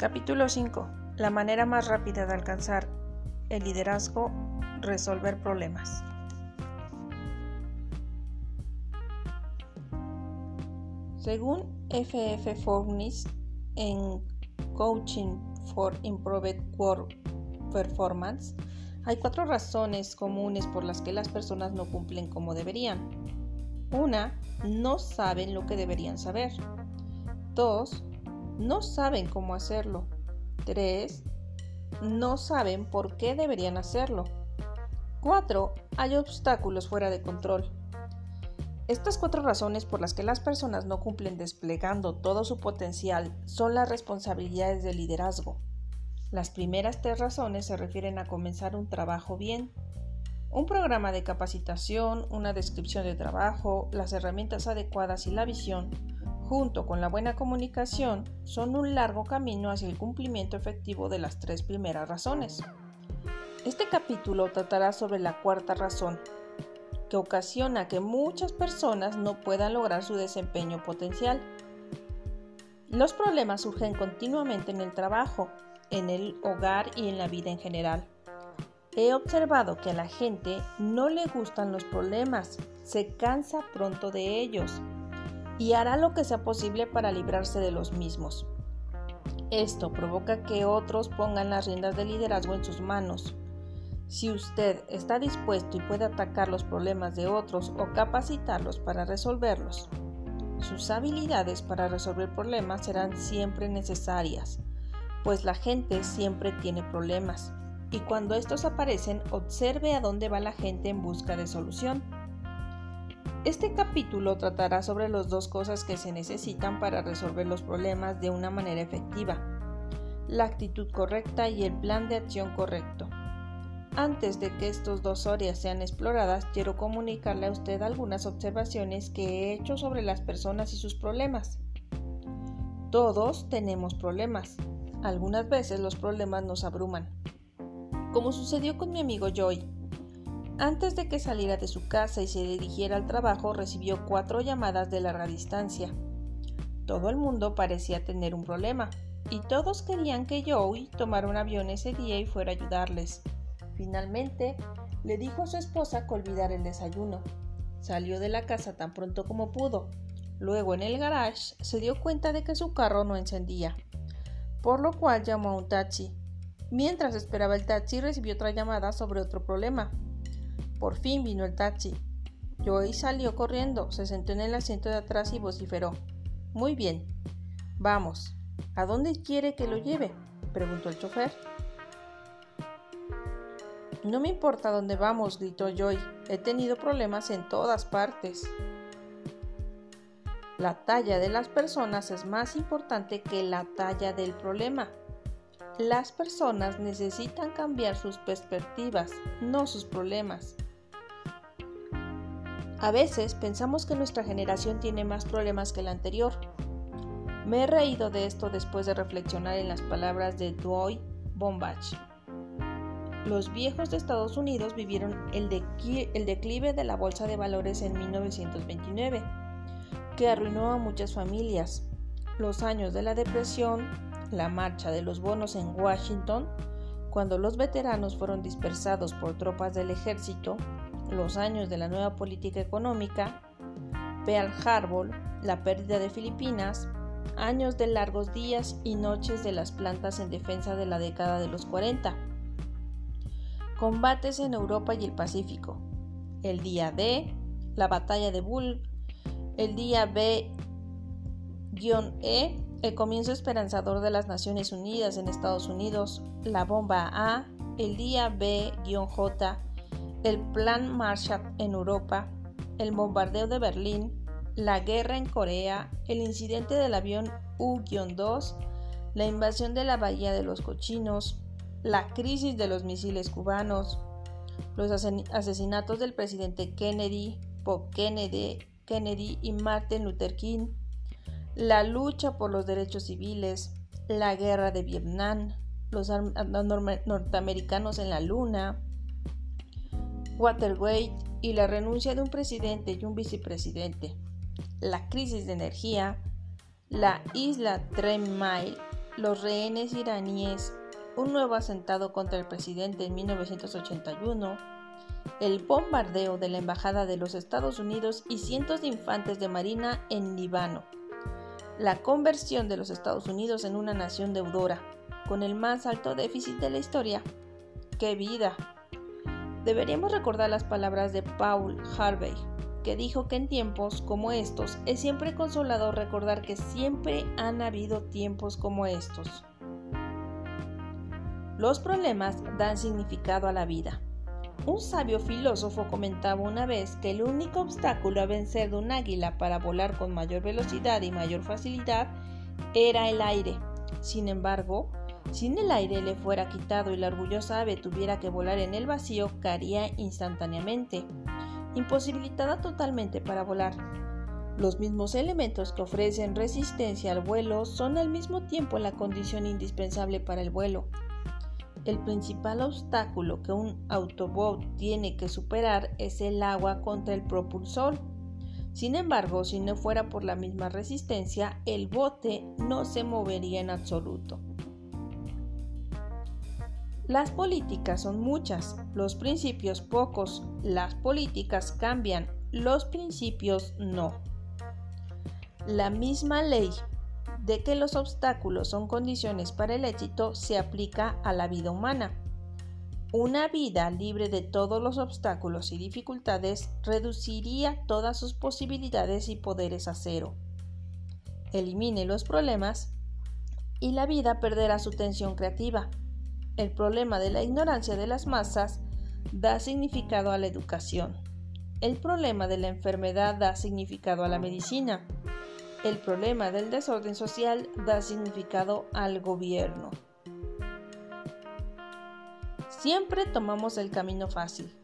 Capítulo 5. La manera más rápida de alcanzar el liderazgo, resolver problemas. Según FF Furnis en Coaching for Improved Work Performance, hay cuatro razones comunes por las que las personas no cumplen como deberían. Una, no saben lo que deberían saber. Dos, no saben cómo hacerlo. 3. No saben por qué deberían hacerlo. 4. Hay obstáculos fuera de control. Estas cuatro razones por las que las personas no cumplen desplegando todo su potencial son las responsabilidades del liderazgo. Las primeras tres razones se refieren a comenzar un trabajo bien. Un programa de capacitación, una descripción de trabajo, las herramientas adecuadas y la visión junto con la buena comunicación, son un largo camino hacia el cumplimiento efectivo de las tres primeras razones. Este capítulo tratará sobre la cuarta razón, que ocasiona que muchas personas no puedan lograr su desempeño potencial. Los problemas surgen continuamente en el trabajo, en el hogar y en la vida en general. He observado que a la gente no le gustan los problemas, se cansa pronto de ellos y hará lo que sea posible para librarse de los mismos. Esto provoca que otros pongan las riendas de liderazgo en sus manos. Si usted está dispuesto y puede atacar los problemas de otros o capacitarlos para resolverlos, sus habilidades para resolver problemas serán siempre necesarias, pues la gente siempre tiene problemas, y cuando estos aparecen, observe a dónde va la gente en busca de solución. Este capítulo tratará sobre las dos cosas que se necesitan para resolver los problemas de una manera efectiva, la actitud correcta y el plan de acción correcto. Antes de que estas dos áreas sean exploradas, quiero comunicarle a usted algunas observaciones que he hecho sobre las personas y sus problemas. Todos tenemos problemas. Algunas veces los problemas nos abruman. Como sucedió con mi amigo Joy, antes de que saliera de su casa y se dirigiera al trabajo, recibió cuatro llamadas de larga distancia. Todo el mundo parecía tener un problema, y todos querían que Joey tomara un avión ese día y fuera a ayudarles. Finalmente, le dijo a su esposa que olvidara el desayuno. Salió de la casa tan pronto como pudo. Luego en el garage se dio cuenta de que su carro no encendía, por lo cual llamó a un taxi. Mientras esperaba el taxi recibió otra llamada sobre otro problema. Por fin vino el taxi. Joey salió corriendo, se sentó en el asiento de atrás y vociferó. Muy bien. Vamos. ¿A dónde quiere que lo lleve? preguntó el chofer. No me importa dónde vamos, gritó Joy. He tenido problemas en todas partes. La talla de las personas es más importante que la talla del problema. Las personas necesitan cambiar sus perspectivas, no sus problemas. A veces pensamos que nuestra generación tiene más problemas que la anterior. Me he reído de esto después de reflexionar en las palabras de Dwight Bombach. Los viejos de Estados Unidos vivieron el, el declive de la bolsa de valores en 1929, que arruinó a muchas familias. Los años de la depresión, la marcha de los bonos en Washington, cuando los veteranos fueron dispersados por tropas del ejército, los años de la nueva política económica, Pearl Harbor, la pérdida de Filipinas, años de largos días y noches de las plantas en defensa de la década de los 40, combates en Europa y el Pacífico, el día D, la batalla de Bull, el día B-E, el comienzo esperanzador de las Naciones Unidas en Estados Unidos, la bomba A, el día B-J, el Plan Marshall en Europa, el bombardeo de Berlín, la guerra en Corea, el incidente del avión U-2, la invasión de la Bahía de los Cochinos, la crisis de los misiles cubanos, los asesinatos del presidente Kennedy, Bob Kennedy, Kennedy y Martin Luther King, la lucha por los derechos civiles, la guerra de Vietnam, los norteamericanos en la Luna, Watergate y la renuncia de un presidente y un vicepresidente, la crisis de energía, la isla Mile, los rehenes iraníes, un nuevo asentado contra el presidente en 1981, el bombardeo de la Embajada de los Estados Unidos y cientos de infantes de marina en Líbano, la conversión de los Estados Unidos en una nación deudora, con el más alto déficit de la historia. ¡Qué vida! Deberíamos recordar las palabras de Paul Harvey, que dijo que en tiempos como estos es siempre consolador recordar que siempre han habido tiempos como estos. Los problemas dan significado a la vida. Un sabio filósofo comentaba una vez que el único obstáculo a vencer de un águila para volar con mayor velocidad y mayor facilidad era el aire. Sin embargo, si el aire le fuera quitado y la orgullosa ave tuviera que volar en el vacío, caería instantáneamente imposibilitada totalmente para volar. Los mismos elementos que ofrecen resistencia al vuelo son al mismo tiempo la condición indispensable para el vuelo. El principal obstáculo que un autobot tiene que superar es el agua contra el propulsor. Sin embargo, si no fuera por la misma resistencia, el bote no se movería en absoluto. Las políticas son muchas, los principios pocos, las políticas cambian, los principios no. La misma ley de que los obstáculos son condiciones para el éxito se aplica a la vida humana. Una vida libre de todos los obstáculos y dificultades reduciría todas sus posibilidades y poderes a cero. Elimine los problemas y la vida perderá su tensión creativa el problema de la ignorancia de las masas da significado a la educación. El problema de la enfermedad da significado a la medicina. El problema del desorden social da significado al gobierno. Siempre tomamos el camino fácil.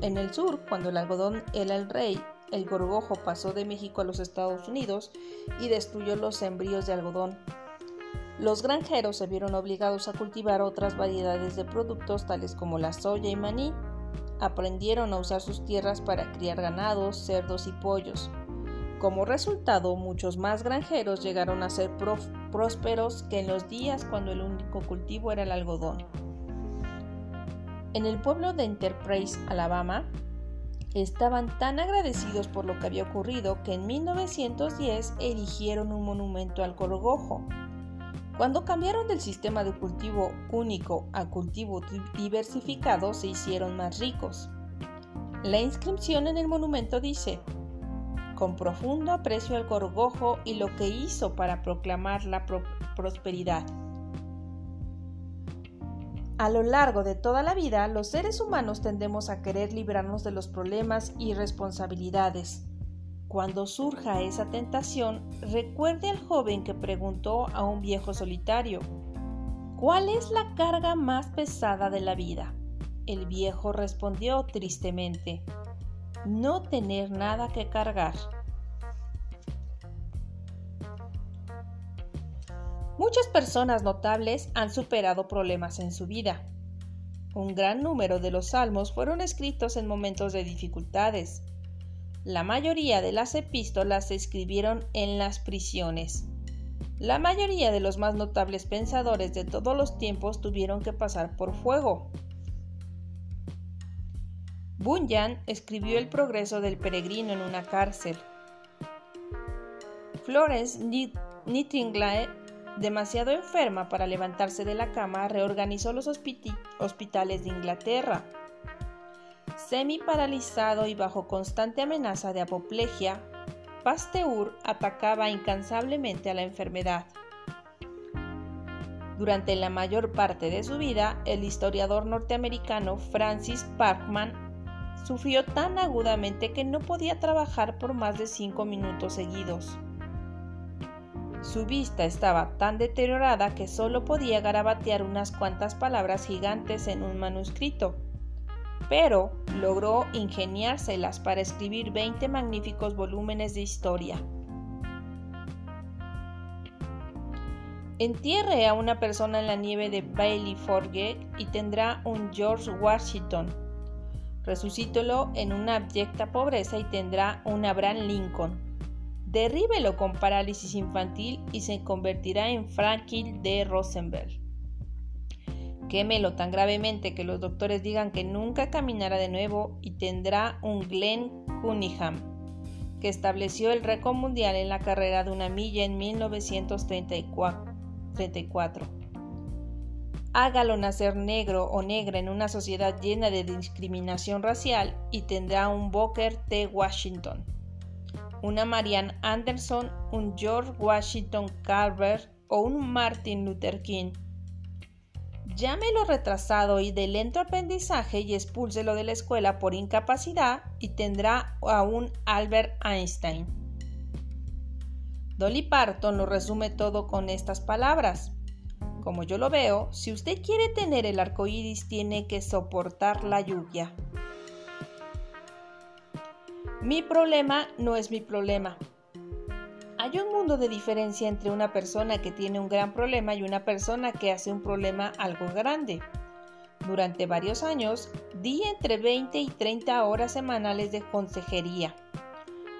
En el sur, cuando el algodón era el rey, el gorgojo pasó de México a los Estados Unidos y destruyó los sembríos de algodón los granjeros se vieron obligados a cultivar otras variedades de productos tales como la soya y maní. Aprendieron a usar sus tierras para criar ganados, cerdos y pollos. Como resultado, muchos más granjeros llegaron a ser prósperos que en los días cuando el único cultivo era el algodón. En el pueblo de Enterprise, Alabama, estaban tan agradecidos por lo que había ocurrido que en 1910 erigieron un monumento al gorgojo. Cuando cambiaron del sistema de cultivo único a cultivo diversificado, se hicieron más ricos. La inscripción en el monumento dice, con profundo aprecio al gorgojo y lo que hizo para proclamar la prosperidad. A lo largo de toda la vida, los seres humanos tendemos a querer librarnos de los problemas y responsabilidades, cuando surja esa tentación, recuerde al joven que preguntó a un viejo solitario, ¿cuál es la carga más pesada de la vida? El viejo respondió tristemente, no tener nada que cargar. Muchas personas notables han superado problemas en su vida. Un gran número de los salmos fueron escritos en momentos de dificultades. La mayoría de las epístolas se escribieron en las prisiones. La mayoría de los más notables pensadores de todos los tiempos tuvieron que pasar por fuego. Bunyan escribió El progreso del peregrino en una cárcel. Florence Nightingale, demasiado enferma para levantarse de la cama, reorganizó los hospitales de Inglaterra. Semi paralizado y bajo constante amenaza de apoplejia, Pasteur atacaba incansablemente a la enfermedad. Durante la mayor parte de su vida, el historiador norteamericano Francis Parkman sufrió tan agudamente que no podía trabajar por más de cinco minutos seguidos. Su vista estaba tan deteriorada que solo podía garabatear unas cuantas palabras gigantes en un manuscrito pero logró ingeniárselas para escribir 20 magníficos volúmenes de historia. Entierre a una persona en la nieve de Bailey Forge y tendrá un George Washington. Resucítelo en una abyecta pobreza y tendrá un Abraham Lincoln. derríbelo con parálisis infantil y se convertirá en Franklin D. Rosenberg. Quémelo tan gravemente que los doctores digan que nunca caminará de nuevo y tendrá un Glenn Cunningham, que estableció el récord mundial en la carrera de una milla en 1934. Hágalo nacer negro o negra en una sociedad llena de discriminación racial y tendrá un Booker T. Washington una Marianne Anderson, un George Washington Carver o un Martin Luther King. Llámelo retrasado y de lento aprendizaje y expúlselo de la escuela por incapacidad y tendrá a un Albert Einstein. Dolly Parton lo resume todo con estas palabras. Como yo lo veo, si usted quiere tener el arco iris, tiene que soportar la lluvia. Mi problema no es mi problema. Hay un mundo de diferencia entre una persona que tiene un gran problema y una persona que hace un problema algo grande. Durante varios años di entre 20 y 30 horas semanales de consejería.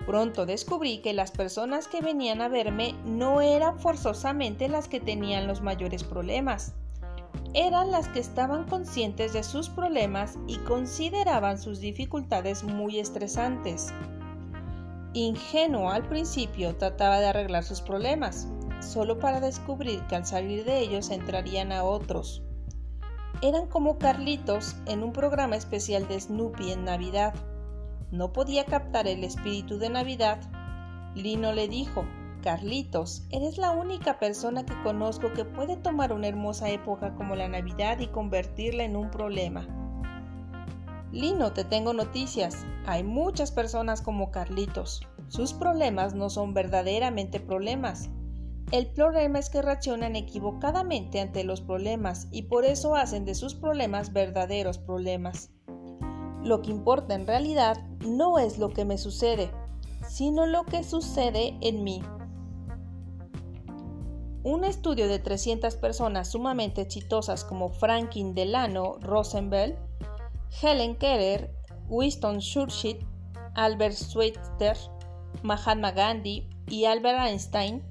Pronto descubrí que las personas que venían a verme no eran forzosamente las que tenían los mayores problemas eran las que estaban conscientes de sus problemas y consideraban sus dificultades muy estresantes. Ingenuo al principio trataba de arreglar sus problemas, solo para descubrir que al salir de ellos entrarían a otros. Eran como Carlitos en un programa especial de Snoopy en Navidad. No podía captar el espíritu de Navidad. Lino le dijo, Carlitos, eres la única persona que conozco que puede tomar una hermosa época como la Navidad y convertirla en un problema. Lino, te tengo noticias. Hay muchas personas como Carlitos. Sus problemas no son verdaderamente problemas. El problema es que reaccionan equivocadamente ante los problemas y por eso hacen de sus problemas verdaderos problemas. Lo que importa en realidad no es lo que me sucede, sino lo que sucede en mí. Un estudio de 300 personas sumamente exitosas como Franklin Delano Rosenberg, Helen Keller, Winston Churchill, Albert Schweitzer, Mahatma Gandhi y Albert Einstein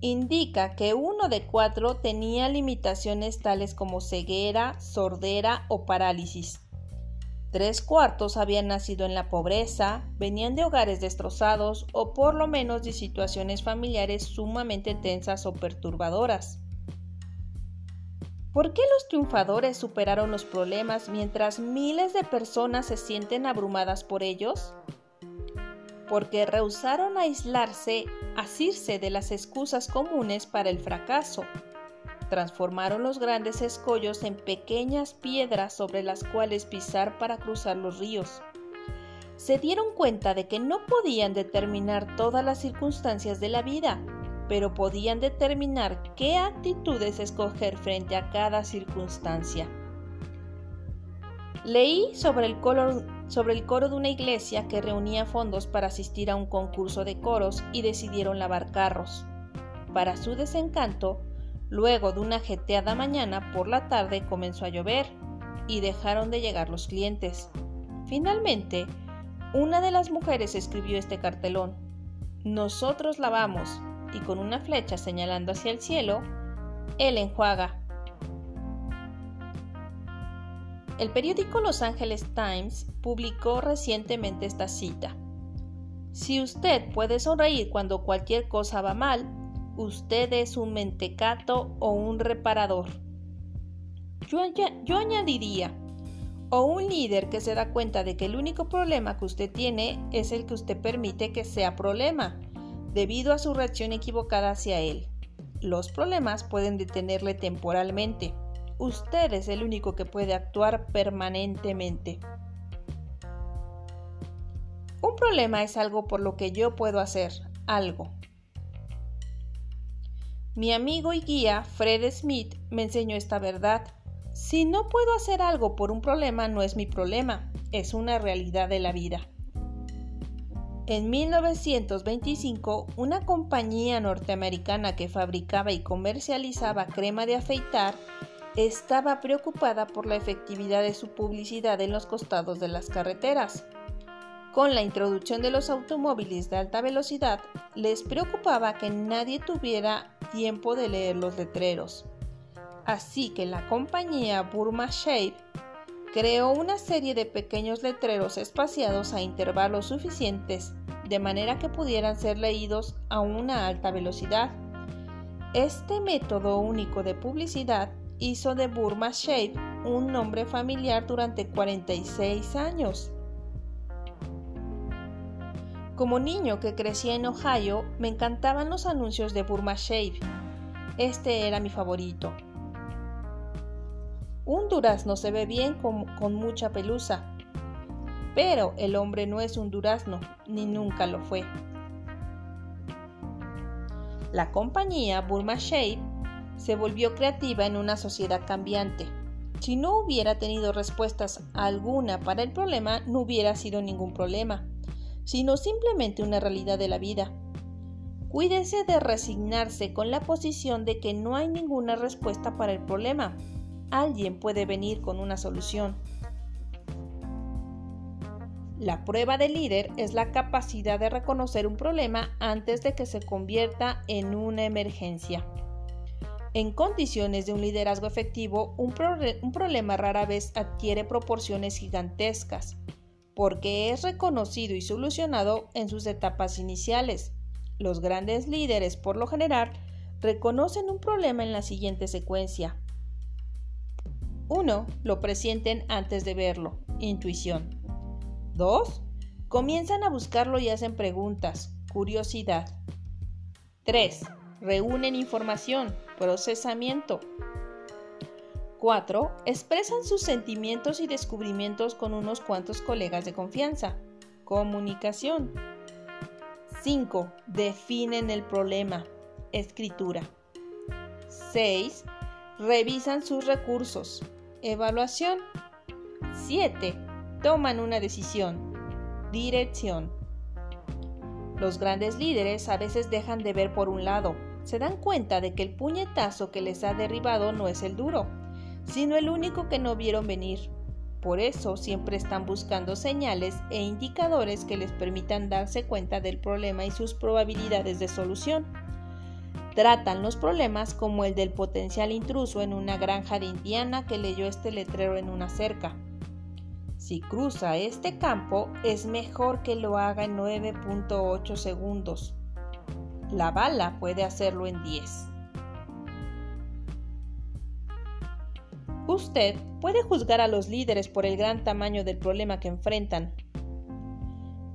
indica que uno de cuatro tenía limitaciones tales como ceguera, sordera o parálisis. Tres cuartos habían nacido en la pobreza, venían de hogares destrozados o por lo menos de situaciones familiares sumamente tensas o perturbadoras. ¿Por qué los triunfadores superaron los problemas mientras miles de personas se sienten abrumadas por ellos? Porque rehusaron aislarse, asirse de las excusas comunes para el fracaso transformaron los grandes escollos en pequeñas piedras sobre las cuales pisar para cruzar los ríos. Se dieron cuenta de que no podían determinar todas las circunstancias de la vida, pero podían determinar qué actitudes escoger frente a cada circunstancia. Leí sobre el, coro, sobre el coro de una iglesia que reunía fondos para asistir a un concurso de coros y decidieron lavar carros. Para su desencanto, Luego de una jeteada mañana, por la tarde comenzó a llover y dejaron de llegar los clientes. Finalmente, una de las mujeres escribió este cartelón. Nosotros lavamos y con una flecha señalando hacia el cielo, él enjuaga. El periódico Los Angeles Times publicó recientemente esta cita. Si usted puede sonreír cuando cualquier cosa va mal, usted es un mentecato o un reparador. Yo, yo, añadiría, o un líder que se da cuenta de que el único problema que usted tiene es el que usted permite que sea problema, debido a su reacción equivocada hacia él. Los problemas pueden detenerle temporalmente. Usted es el único que puede actuar permanentemente. Un problema es algo por lo que yo puedo hacer algo, mi amigo y guía Fred Smith me enseñó esta verdad. Si no puedo hacer algo por un problema, no es mi problema, es una realidad de la vida. En 1925, una compañía norteamericana que fabricaba y comercializaba crema de afeitar estaba preocupada por la efectividad de su publicidad en los costados de las carreteras. Con la introducción de los automóviles de alta velocidad, les preocupaba que nadie tuviera tiempo de leer los letreros. Así que la compañía Burma Shape creó una serie de pequeños letreros espaciados a intervalos suficientes de manera que pudieran ser leídos a una alta velocidad. Este método único de publicidad hizo de Burma Shape un nombre familiar durante 46 años. Como niño que crecía en Ohio, me encantaban los anuncios de Burma Shape. Este era mi favorito. Un durazno se ve bien con, mucha pelusa, pero el hombre no es un durazno, ni nunca lo fue. La compañía Burma Shape se volvió creativa en una sociedad cambiante. Si no hubiera tenido respuestas alguna para el problema, no hubiera sido ningún problema, sino simplemente una realidad de la vida. Cuídese de resignarse con la posición de que no hay ninguna respuesta para el problema, alguien puede venir con una solución. La prueba de líder es la capacidad de reconocer un problema antes de que se convierta en una emergencia. En condiciones de un liderazgo efectivo, un, un, problema rara vez adquiere proporciones gigantescas, porque es reconocido y solucionado en sus etapas iniciales. Los grandes líderes, por lo general, reconocen un problema en la siguiente secuencia. 1. Lo presienten antes de verlo. Intuición. 2. Comienzan a buscarlo y hacen preguntas. Curiosidad. 3. Reúnen información. Procesamiento. 4. Expresan sus sentimientos y descubrimientos con unos cuantos colegas de confianza. Comunicación. 5. Definen el problema. Escritura. 6. Revisan sus recursos. Evaluación. 7. Toman una decisión. Dirección. Los grandes líderes a veces dejan de ver por un lado. Se dan cuenta de que el puñetazo que les ha derribado no es el duro, sino el único que no vieron venir. Por eso siempre están buscando señales e indicadores que les permitan darse cuenta del problema y sus probabilidades de solución tratan los problemas como el del potencial intruso en una granja de Indiana que leyó este letrero en una cerca. Si cruza este campo, es mejor que lo haga en 9.8 segundos. La bala puede hacerlo en 10. Usted puede juzgar a los líderes por el gran tamaño del problema que enfrentan.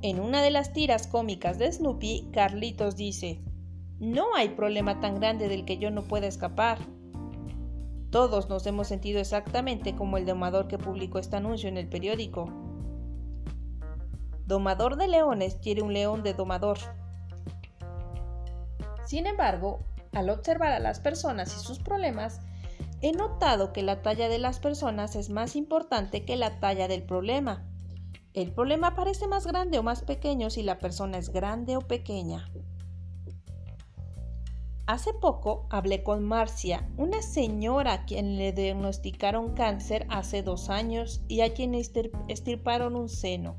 En una de las tiras cómicas de Snoopy, Carlitos dice, no hay problema tan grande del que yo no pueda escapar. Todos nos hemos sentido exactamente como el domador que publicó este anuncio en el periódico. Domador de leones quiere un león de domador. Sin embargo, al observar a las personas y sus problemas, he notado que la talla de las personas es más importante que la talla del problema. El problema parece más grande o más pequeño si la persona es grande o pequeña. Hace poco hablé con Marcia, una señora a quien le diagnosticaron cáncer hace dos años y a quien estirparon un seno.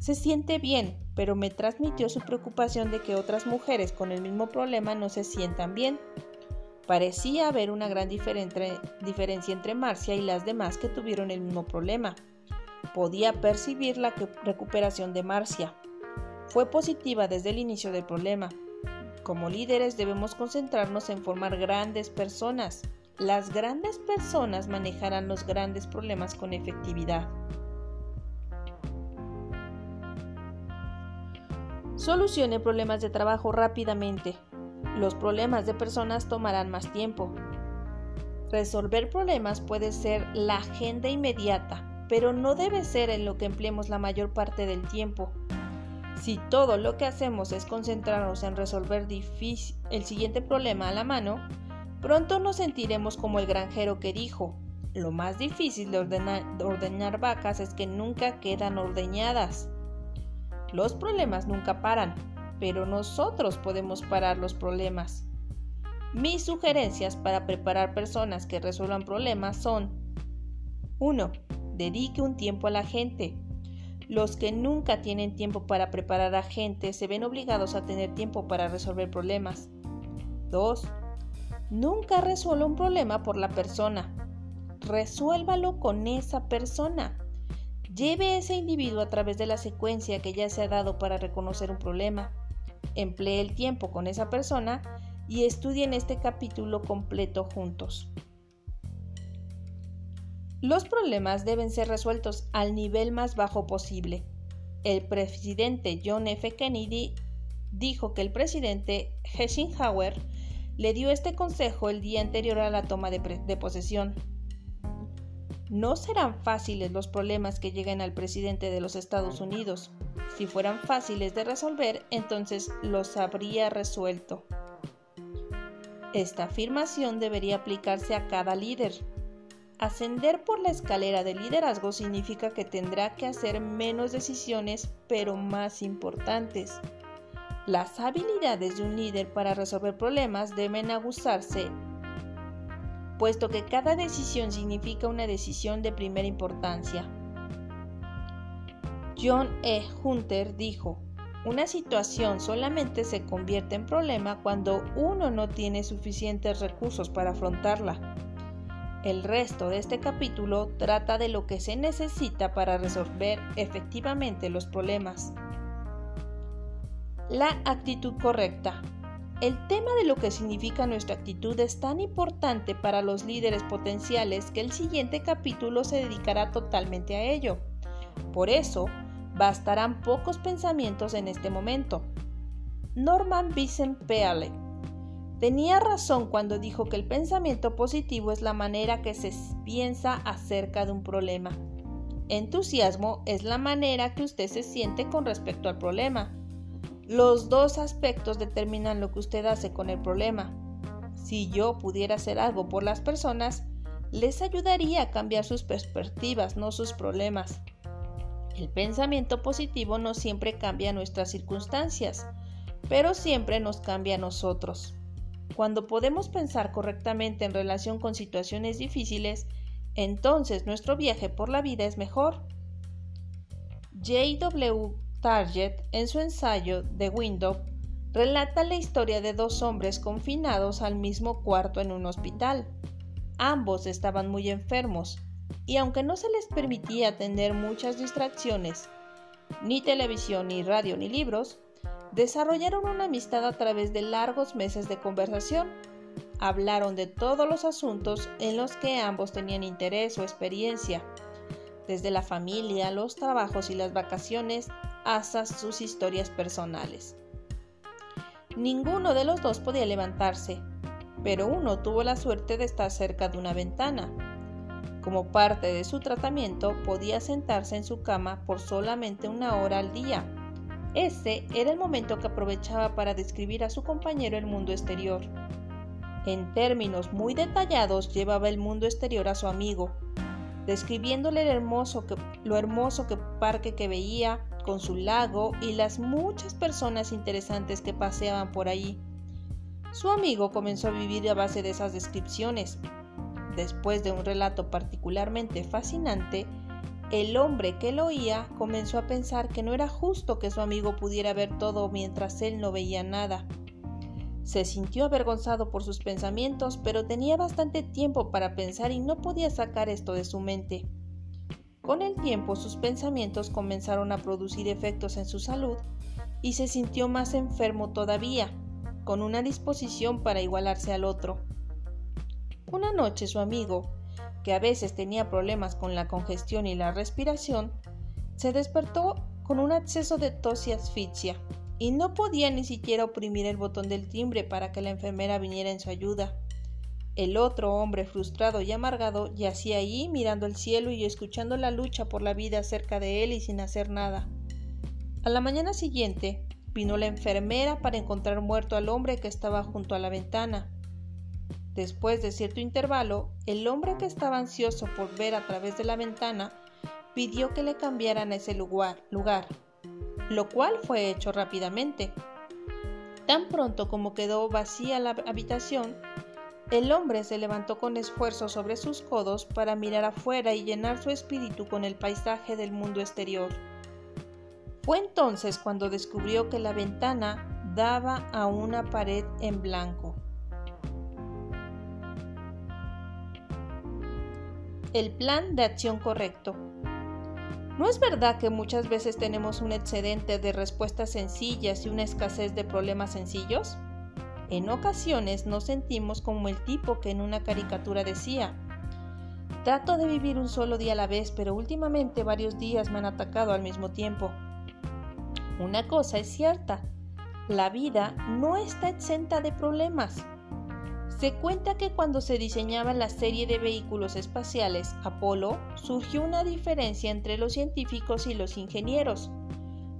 Se siente bien, pero me transmitió su preocupación de que otras mujeres con el mismo problema no se sientan bien. Parecía haber una gran diferencia entre Marcia y las demás que tuvieron el mismo problema. Podía percibir la recuperación de Marcia. Fue positiva desde el inicio del problema, como líderes debemos concentrarnos en formar grandes personas. Las grandes personas manejarán los grandes problemas con efectividad. Solucione problemas de trabajo rápidamente. Los problemas de personas tomarán más tiempo. Resolver problemas puede ser la agenda inmediata, pero no debe ser en lo que empleemos la mayor parte del tiempo. Si todo lo que hacemos es concentrarnos en resolver el siguiente problema a la mano, pronto nos sentiremos como el granjero que dijo, lo más difícil de ordenar, vacas es que nunca quedan ordeñadas. Los problemas nunca paran, pero nosotros podemos parar los problemas. Mis sugerencias para preparar personas que resuelvan problemas son 1. Dedique un tiempo a la gente. Los que nunca tienen tiempo para preparar a gente se ven obligados a tener tiempo para resolver problemas. 2. Nunca resuelva un problema por la persona. Resuélvalo con esa persona. Lleve ese individuo a través de la secuencia que ya se ha dado para reconocer un problema. Emplee el tiempo con esa persona y estudien este capítulo completo juntos. Los problemas deben ser resueltos al nivel más bajo posible. El presidente John F. Kennedy dijo que el presidente Eisenhower le dio este consejo el día anterior a la toma de, de, posesión. No serán fáciles los problemas que lleguen al presidente de los Estados Unidos. Si fueran fáciles de resolver, entonces los habría resuelto. Esta afirmación debería aplicarse a cada líder. Ascender por la escalera de liderazgo significa que tendrá que hacer menos decisiones, pero más importantes. Las habilidades de un líder para resolver problemas deben aguzarse, puesto que cada decisión significa una decisión de primera importancia. John E. Hunter dijo, una situación solamente se convierte en problema cuando uno no tiene suficientes recursos para afrontarla. El resto de este capítulo trata de lo que se necesita para resolver efectivamente los problemas. La actitud correcta. El tema de lo que significa nuestra actitud es tan importante para los líderes potenciales que el siguiente capítulo se dedicará totalmente a ello. Por eso, Bastarán pocos pensamientos en este momento. Norman Vincent Peale tenía razón cuando dijo que el pensamiento positivo es la manera que se piensa acerca de un problema. Entusiasmo es la manera que usted se siente con respecto al problema. Los dos aspectos determinan lo que usted hace con el problema. Si yo pudiera hacer algo por las personas, les ayudaría a cambiar sus perspectivas, no sus problemas. El pensamiento positivo no siempre cambia nuestras circunstancias, pero siempre nos cambia a nosotros. Cuando podemos pensar correctamente en relación con situaciones difíciles, entonces nuestro viaje por la vida es mejor. J.W. Target, en su ensayo The Window, relata la historia de dos hombres confinados al mismo cuarto en un hospital. Ambos estaban muy enfermos y aunque no se les permitía tener muchas distracciones, ni televisión, ni radio, ni libros, desarrollaron una amistad a través de largos meses de conversación. Hablaron de todos los asuntos en los que ambos tenían interés o experiencia, desde la familia, los trabajos y las vacaciones hasta sus historias personales. Ninguno de los dos podía levantarse, pero uno tuvo la suerte de estar cerca de una ventana como parte de su tratamiento, podía sentarse en su cama por solamente una hora al día. Ese era el momento que aprovechaba para describir a su compañero el mundo exterior. En términos muy detallados llevaba el mundo exterior a su amigo, describiéndole lo hermoso que parque que veía, con su lago y las muchas personas interesantes que paseaban por allí. Su amigo comenzó a vivir a base de esas descripciones, Después de un relato particularmente fascinante, el hombre que lo oía comenzó a pensar que no era justo que su amigo pudiera ver todo mientras él no veía nada. Se sintió avergonzado por sus pensamientos, pero tenía bastante tiempo para pensar y no podía sacar esto de su mente. Con el tiempo sus pensamientos comenzaron a producir efectos en su salud y se sintió más enfermo todavía, con una disposición para igualarse al otro. Una noche su amigo, que a veces tenía problemas con la congestión y la respiración, se despertó con un acceso de tos y asfixia, y no podía ni siquiera oprimir el botón del timbre para que la enfermera viniera en su ayuda. El otro hombre frustrado y amargado yacía allí mirando el cielo y escuchando la lucha por la vida cerca de él y sin hacer nada. A la mañana siguiente vino la enfermera para encontrar muerto al hombre que estaba junto a la ventana. Después de cierto intervalo, el hombre que estaba ansioso por ver a través de la ventana pidió que le cambiaran ese lugar, lugar, lo cual fue hecho rápidamente. Tan pronto como quedó vacía la habitación, el hombre se levantó con esfuerzo sobre sus codos para mirar afuera y llenar su espíritu con el paisaje del mundo exterior. Fue entonces cuando descubrió que la ventana daba a una pared en blanco. El plan de acción correcto. ¿No es verdad que muchas veces tenemos un excedente de respuestas sencillas y una escasez de problemas sencillos? En ocasiones nos sentimos como el tipo que en una caricatura decía, trato de vivir un solo día a la vez, pero últimamente varios días me han atacado al mismo tiempo. Una cosa es cierta, la vida no está exenta de problemas. Se cuenta que cuando se diseñaba la serie de vehículos espaciales Apolo, surgió una diferencia entre los científicos y los ingenieros.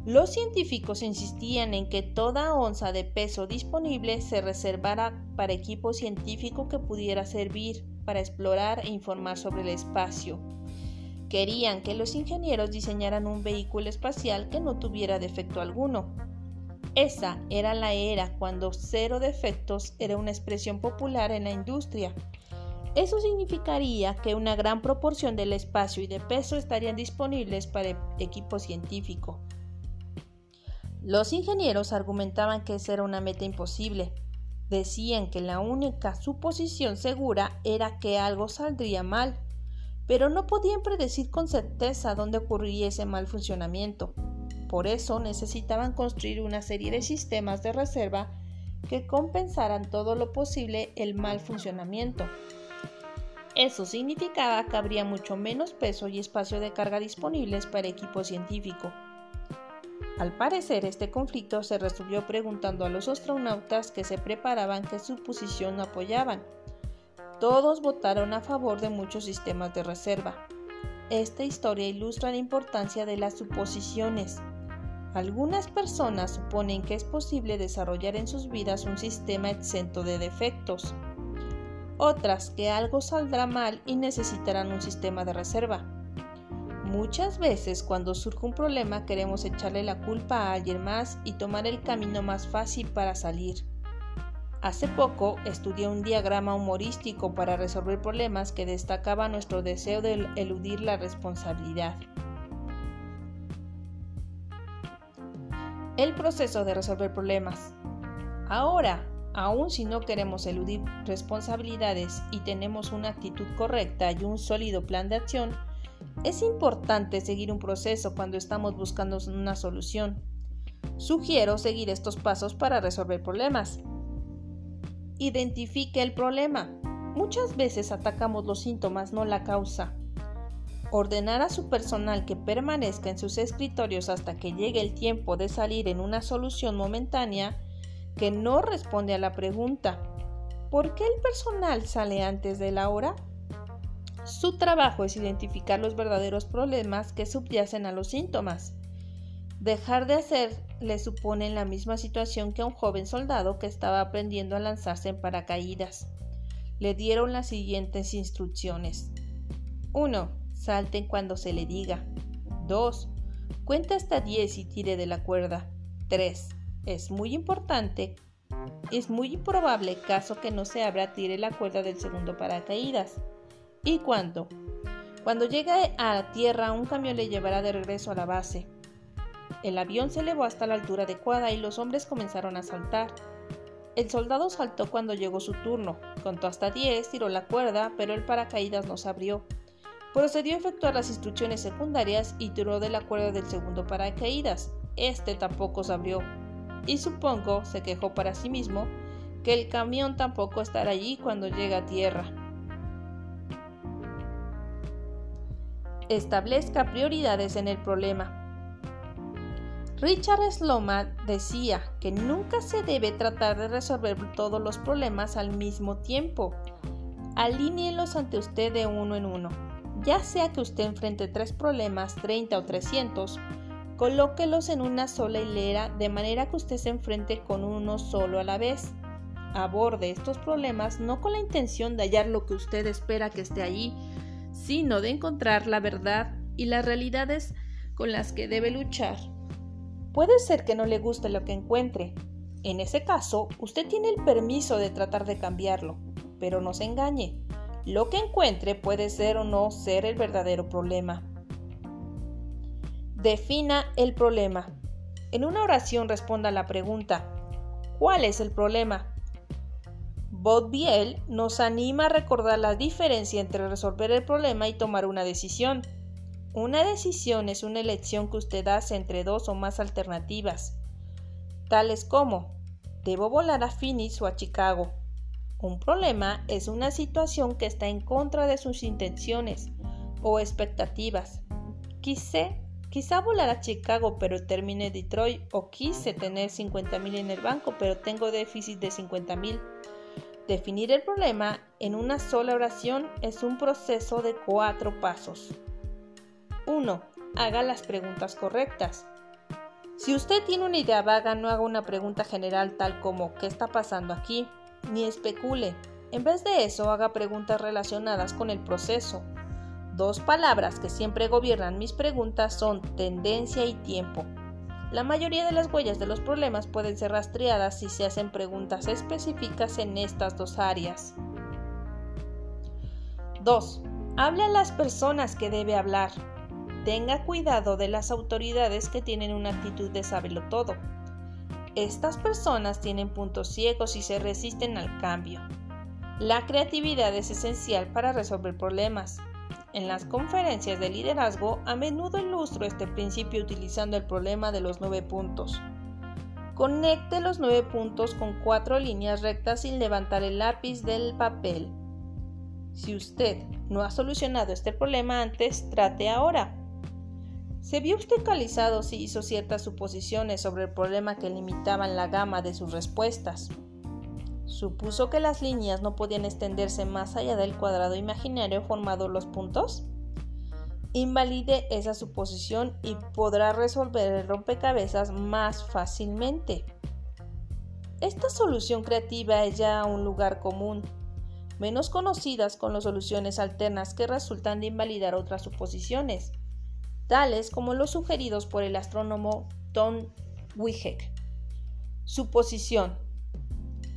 Los científicos insistían en que toda onza de peso disponible se reservara para equipo científico que pudiera servir para explorar e informar sobre el espacio. Querían que los ingenieros diseñaran un vehículo espacial que no tuviera defecto alguno, esa era la era cuando cero defectos era una expresión popular en la industria. Eso significaría que una gran proporción del espacio y de peso estarían disponibles para equipo científico. Los ingenieros argumentaban que esa era una meta imposible. Decían que la única suposición segura era que algo saldría mal, pero no podían predecir con certeza dónde ocurriría ese mal funcionamiento. Por eso necesitaban construir una serie de sistemas de reserva que compensaran todo lo posible el mal funcionamiento. Eso significaba que habría mucho menos peso y espacio de carga disponibles para equipo científico. Al parecer, este conflicto se resolvió preguntando a los astronautas que se preparaban qué suposición apoyaban. Todos votaron a favor de muchos sistemas de reserva. Esta historia ilustra la importancia de las suposiciones. Algunas personas suponen que es posible desarrollar en sus vidas un sistema exento de defectos. Otras que algo saldrá mal y necesitarán un sistema de reserva. Muchas veces cuando surge un problema queremos echarle la culpa a alguien más y tomar el camino más fácil para salir. Hace poco estudié un diagrama humorístico para resolver problemas que destacaba nuestro deseo de eludir la responsabilidad. El proceso de resolver problemas. Ahora, aun si no queremos eludir responsabilidades y tenemos una actitud correcta y un sólido plan de acción, es importante seguir un proceso cuando estamos buscando una solución. Sugiero seguir estos pasos para resolver problemas. Identifique el problema. Muchas veces atacamos los síntomas, no la causa ordenar a su personal que permanezca en sus escritorios hasta que llegue el tiempo de salir en una solución momentánea que no responde a la pregunta ¿por qué el personal sale antes de la hora? Su trabajo es identificar los verdaderos problemas que subyacen a los síntomas. Dejar de hacer le supone la misma situación que a un joven soldado que estaba aprendiendo a lanzarse en paracaídas. Le dieron las siguientes instrucciones. 1. Salten cuando se le diga. 2. Cuenta hasta 10 y tire de la cuerda. 3. Es muy importante. Es muy improbable caso que no se abra tire la cuerda del segundo paracaídas. ¿Y cuándo? Cuando llegue a tierra un camión le llevará de regreso a la base. El avión se elevó hasta la altura adecuada y los hombres comenzaron a saltar. El soldado saltó cuando llegó su turno, contó hasta 10, tiró la cuerda, pero el paracaídas no se abrió. Procedió a efectuar las instrucciones secundarias y tiró de la cuerda del segundo paracaídas. Este tampoco se abrió. Y supongo, se quejó para sí mismo, que el camión tampoco estará allí cuando llegue a tierra. Establezca prioridades en el problema. Richard Sloman decía que nunca se debe tratar de resolver todos los problemas al mismo tiempo. Alíneelos ante usted de uno en uno. Ya sea que usted enfrente tres problemas, 30 o 300, colóquelos en una sola hilera de manera que usted se enfrente con uno solo a la vez. Aborde estos problemas no con la intención de hallar lo que usted espera que esté allí, sino de encontrar la verdad y las realidades con las que debe luchar. Puede ser que no le guste lo que encuentre. En ese caso, usted tiene el permiso de tratar de cambiarlo, pero no se engañe. Lo que encuentre puede ser o no ser el verdadero problema. Defina el problema. En una oración responda a la pregunta ¿Cuál es el problema? Biel nos anima a recordar la diferencia entre resolver el problema y tomar una decisión. Una decisión es una elección que usted hace entre dos o más alternativas, tales como ¿debo volar a Phoenix o a Chicago? Un problema es una situación que está en contra de sus intenciones o expectativas. Quise, quizá volar a Chicago pero termine Detroit o quise tener 50 mil en el banco pero tengo déficit de 50 mil. Definir el problema en una sola oración es un proceso de cuatro pasos. 1. Haga las preguntas correctas. Si usted tiene una idea vaga, no haga una pregunta general tal como ¿qué está pasando aquí? Ni especule. En vez de eso, haga preguntas relacionadas con el proceso. Dos palabras que siempre gobiernan mis preguntas son tendencia y tiempo. La mayoría de las huellas de los problemas pueden ser rastreadas si se hacen preguntas específicas en estas dos áreas. 2. Hable a las personas que debe hablar. Tenga cuidado de las autoridades que tienen una actitud de saberlo todo. Estas personas tienen puntos ciegos y se resisten al cambio. La creatividad es esencial para resolver problemas. En las conferencias de liderazgo a menudo ilustro este principio utilizando el problema de los nueve puntos. Conecte los nueve puntos con cuatro líneas rectas sin levantar el lápiz del papel. Si usted no ha solucionado este problema antes, trate ahora. ¿Se vio usted si hizo ciertas suposiciones sobre el problema que limitaban la gama de sus respuestas? ¿Supuso que las líneas no podían extenderse más allá del cuadrado imaginario formado los puntos? Invalide esa suposición y podrá resolver el rompecabezas más fácilmente. Esta solución creativa es ya un lugar común, menos conocidas con las soluciones alternas que resultan de invalidar otras suposiciones tales como los sugeridos por el astrónomo Tom Wihek. Su posición.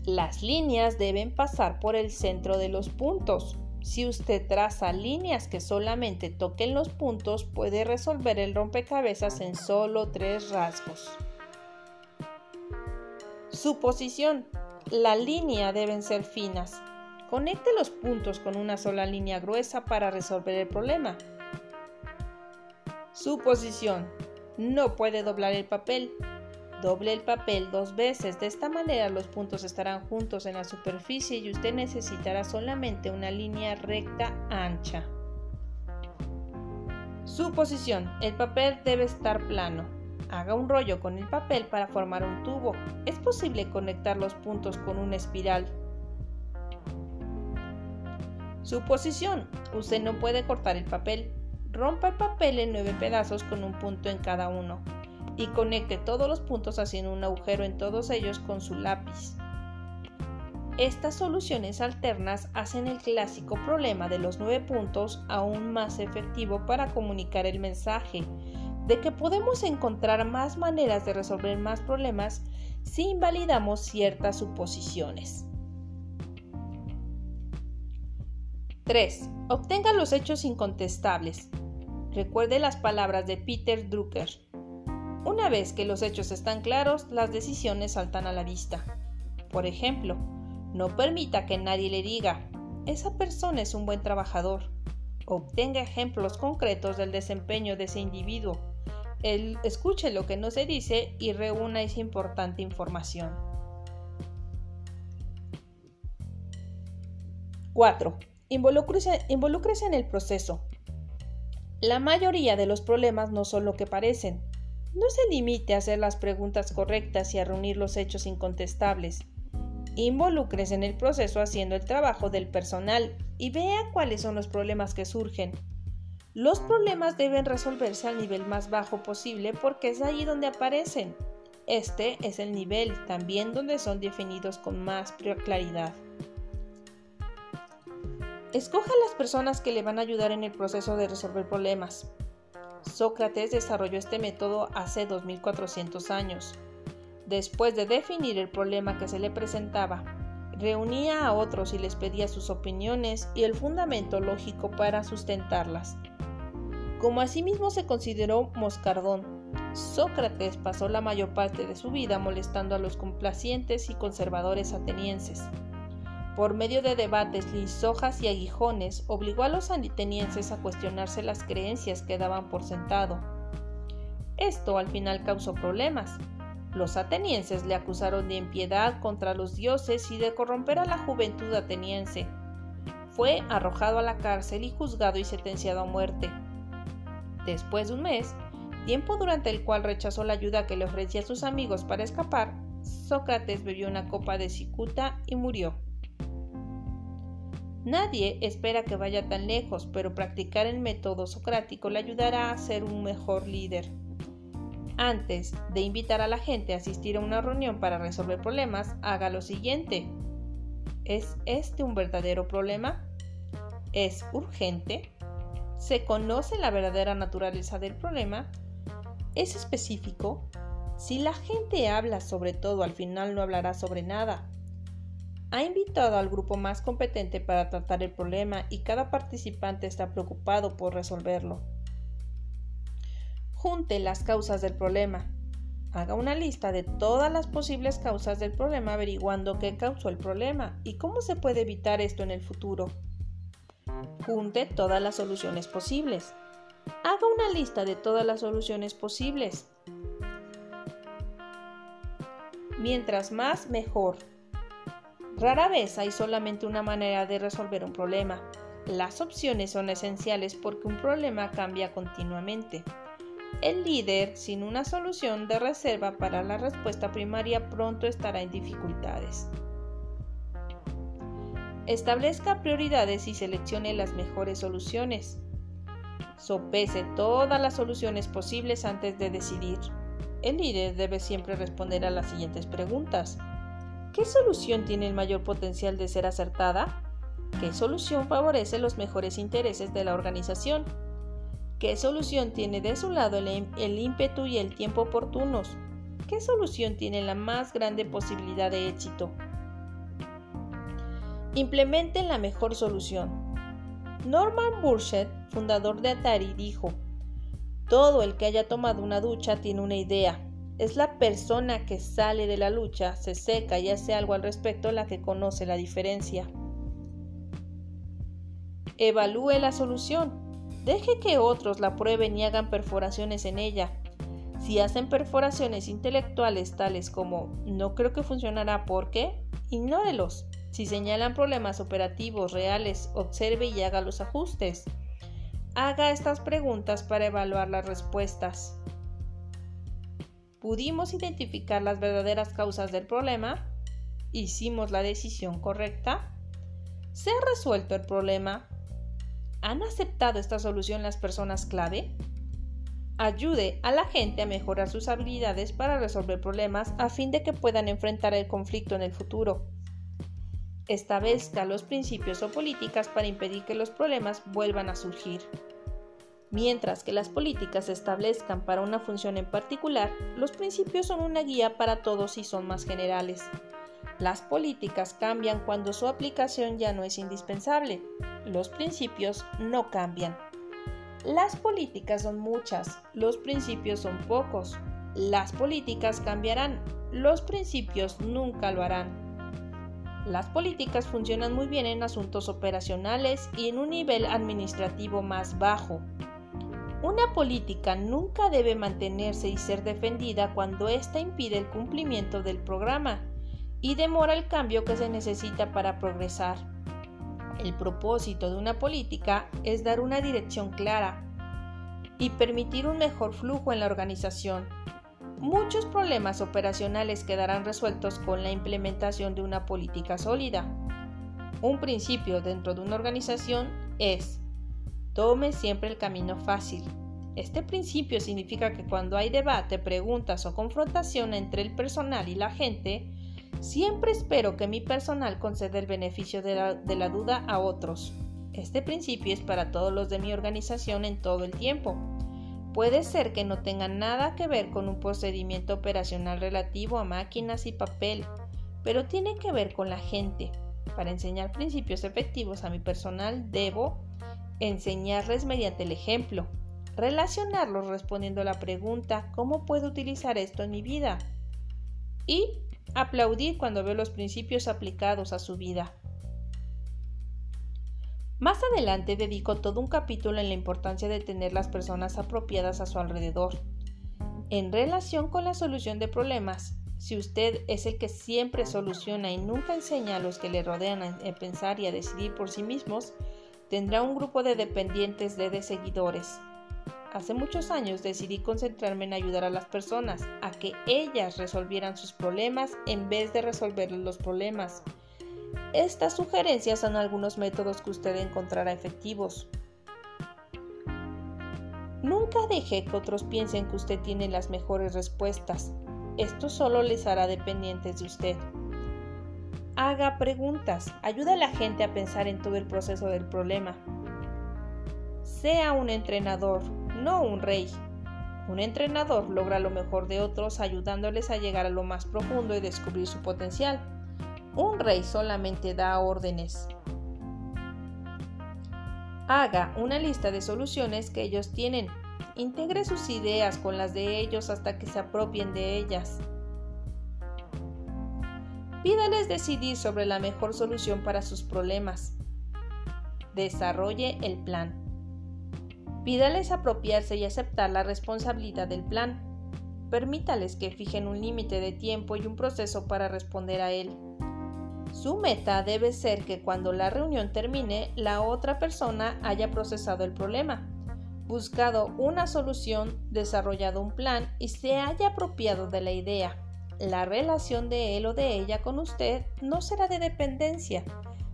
Las líneas deben pasar por el centro de los puntos. Si usted traza líneas que solamente toquen los puntos, puede resolver el rompecabezas en solo tres rasgos. Su posición. La línea deben ser finas. Conecte los puntos con una sola línea gruesa para resolver el problema. Su posición. No puede doblar el papel. Doble el papel dos veces. De esta manera los puntos estarán juntos en la superficie y usted necesitará solamente una línea recta ancha. Su posición. El papel debe estar plano. Haga un rollo con el papel para formar un tubo. Es posible conectar los puntos con una espiral. Su posición. Usted no puede cortar el papel. Rompa el papel en nueve pedazos con un punto en cada uno y conecte todos los puntos haciendo un agujero en todos ellos con su lápiz. Estas soluciones alternas hacen el clásico problema de los nueve puntos aún más efectivo para comunicar el mensaje de que podemos encontrar más maneras de resolver más problemas si invalidamos ciertas suposiciones. 3. Obtenga los hechos incontestables. Recuerde las palabras de Peter Drucker. Una vez que los hechos están claros, las decisiones saltan a la vista. Por ejemplo, no permita que nadie le diga, esa persona es un buen trabajador. Obtenga ejemplos concretos del desempeño de ese individuo. Escuche lo que no se dice y reúna esa importante información. 4. Involúcrese, en el proceso. La mayoría de los problemas no son lo que parecen. No se limite a hacer las preguntas correctas y a reunir los hechos incontestables. Involúcrese en el proceso haciendo el trabajo del personal y vea cuáles son los problemas que surgen. Los problemas deben resolverse al nivel más bajo posible porque es ahí donde aparecen. Este es el nivel también donde son definidos con más claridad. Escoja las personas que le van a ayudar en el proceso de resolver problemas. Sócrates desarrolló este método hace 2400 años. Después de definir el problema que se le presentaba, reunía a otros y les pedía sus opiniones y el fundamento lógico para sustentarlas. Como asimismo se consideró Moscardón, Sócrates pasó la mayor parte de su vida molestando a los complacientes y conservadores atenienses. Por medio de debates, lisojas y aguijones, obligó a los atenienses a cuestionarse las creencias que daban por sentado. Esto al final causó problemas. Los atenienses le acusaron de impiedad contra los dioses y de corromper a la juventud ateniense. Fue arrojado a la cárcel y juzgado y sentenciado a muerte. Después de un mes, tiempo durante el cual rechazó la ayuda que le ofrecía a sus amigos para escapar, Sócrates bebió una copa de cicuta y murió. Nadie espera que vaya tan lejos, pero practicar el método socrático le ayudará a ser un mejor líder. Antes de invitar a la gente a asistir a una reunión para resolver problemas, haga lo siguiente. ¿Es este un verdadero problema? ¿Es urgente? ¿Se conoce la verdadera naturaleza del problema? ¿Es específico? Si la gente habla sobre todo, al final no hablará sobre nada. Ha invitado al grupo más competente para tratar el problema y cada participante está preocupado por resolverlo. Junte las causas del problema. Haga una lista de todas las posibles causas del problema averiguando qué causó el problema y cómo se puede evitar esto en el futuro. Junte todas las soluciones posibles. Haga una lista de todas las soluciones posibles. Mientras más, mejor. Rara vez hay solamente una manera de resolver un problema. Las opciones son esenciales porque un problema cambia continuamente. El líder, sin una solución de reserva para la respuesta primaria, pronto estará en dificultades. Establezca prioridades y seleccione las mejores soluciones. Sopese todas las soluciones posibles antes de decidir. El líder debe siempre responder a las siguientes preguntas. ¿Qué solución tiene el mayor potencial de ser acertada? ¿Qué solución favorece los mejores intereses de la organización? ¿Qué solución tiene de su lado el, ímpetu y el tiempo oportunos? ¿Qué solución tiene la más grande posibilidad de éxito? Implementen la mejor solución. Norman Burchett, fundador de Atari, dijo, todo el que haya tomado una ducha tiene una idea. Es la persona que sale de la lucha, se seca y hace algo al respecto la que conoce la diferencia. Evalúe la solución. Deje que otros la prueben y hagan perforaciones en ella. Si hacen perforaciones intelectuales tales como no creo que funcionará porque, ignórelos. Si señalan problemas operativos reales, observe y haga los ajustes. Haga estas preguntas para evaluar las respuestas. ¿Pudimos identificar las verdaderas causas del problema? ¿Hicimos la decisión correcta? ¿Se ha resuelto el problema? ¿Han aceptado esta solución las personas clave? Ayude a la gente a mejorar sus habilidades para resolver problemas a fin de que puedan enfrentar el conflicto en el futuro establezca los principios o políticas para impedir que los problemas vuelvan a surgir. Mientras que las políticas se establezcan para una función en particular, los principios son una guía para todos y son más generales. Las políticas cambian cuando su aplicación ya no es indispensable. Los principios no cambian. Las políticas son muchas, los principios son pocos. Las políticas cambiarán, los principios nunca lo harán. Las políticas funcionan muy bien en asuntos operacionales y en un nivel administrativo más bajo. Una política nunca debe mantenerse y ser defendida cuando ésta impide el cumplimiento del programa y demora el cambio que se necesita para progresar. El propósito de una política es dar una dirección clara y permitir un mejor flujo en la organización muchos problemas operacionales quedarán resueltos con la implementación de una política sólida. Un principio dentro de una organización es tome siempre el camino fácil. Este principio significa que cuando hay debate, preguntas o confrontación entre el personal y la gente, siempre espero que mi personal conceda el beneficio de la, duda a otros. Este principio es para todos los de mi organización en todo el tiempo. Puede ser que no tenga nada que ver con un procedimiento operacional relativo a máquinas y papel, pero tiene que ver con la gente. Para enseñar principios efectivos a mi personal debo enseñarles mediante el ejemplo, relacionarlos respondiendo la pregunta ¿cómo puedo utilizar esto en mi vida? y aplaudir cuando veo los principios aplicados a su vida. Más adelante dedico todo un capítulo en la importancia de tener las personas apropiadas a su alrededor. En relación con la solución de problemas, si usted es el que siempre soluciona y nunca enseña a los que le rodean a pensar y a decidir por sí mismos, tendrá un grupo de dependientes de, seguidores. Hace muchos años decidí concentrarme en ayudar a las personas a que ellas resolvieran sus problemas en vez de resolverles los problemas. Estas sugerencias son algunos métodos que usted encontrará efectivos. Nunca deje que otros piensen que usted tiene las mejores respuestas. Esto solo les hará dependientes de usted. Haga preguntas, ayuda a la gente a pensar en todo el proceso del problema. Sea un entrenador, no un rey. Un entrenador logra lo mejor de otros ayudándoles a llegar a lo más profundo y descubrir su potencial. Un rey solamente da órdenes. Haga una lista de soluciones que ellos tienen. Integre sus ideas con las de ellos hasta que se apropien de ellas. Pídales decidir sobre la mejor solución para sus problemas. Desarrolle el plan. Pídales apropiarse y aceptar la responsabilidad del plan. Permítales que fijen un límite de tiempo y un proceso para responder a él. Su meta debe ser que cuando la reunión termine, la otra persona haya procesado el problema, buscado una solución, desarrollado un plan y se haya apropiado de la idea. La relación de él o de ella con usted no será de dependencia,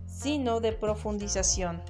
sino de profundización.